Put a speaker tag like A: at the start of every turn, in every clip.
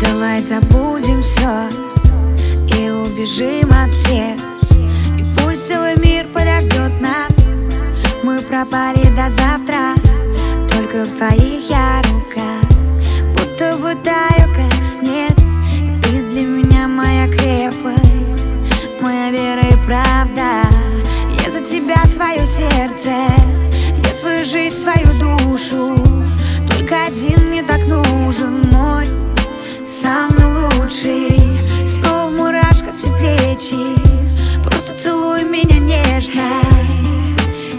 A: Давай забудем все и убежим от всех. И пусть целый мир подождет нас. Мы пропали до завтра Только в твоих я целуй меня нежно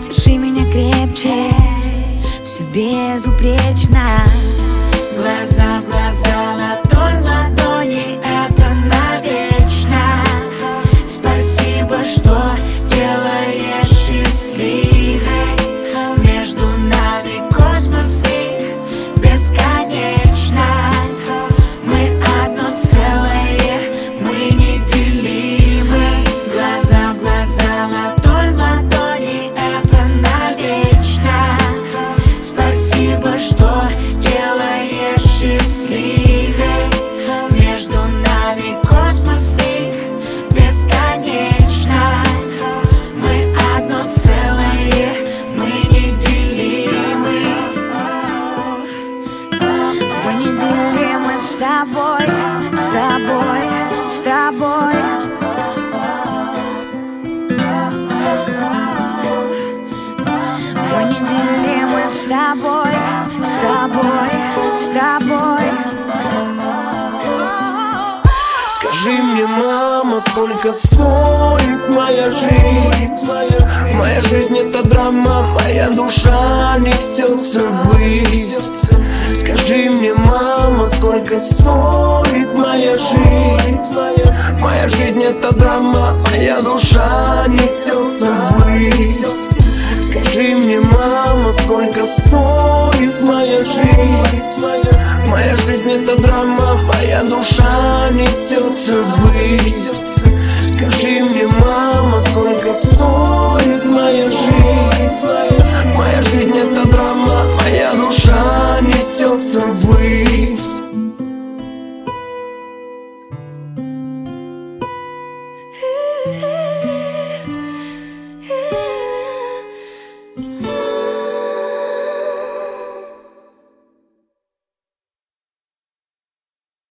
A: Держи меня крепче Все безупречно. Глаза в глаза, тобой, с тобой, с тобой. Мы неделимы с тобой, с тобой, с тобой.
B: Скажи мне, мама, сколько стоит моя жизнь? Моя жизнь это драма, моя душа несется ввысь Сколько стоит моя жизнь? Моя жизнь это драма, а моя душа несется ввысь Скажи мне, мама, сколько стоит моя жизнь? Моя жизнь это драма, а моя душа несется ввысь Скажи мне, мама, сколько стоит моя жизнь? Моя жизнь это драма, а моя душа несется ввысь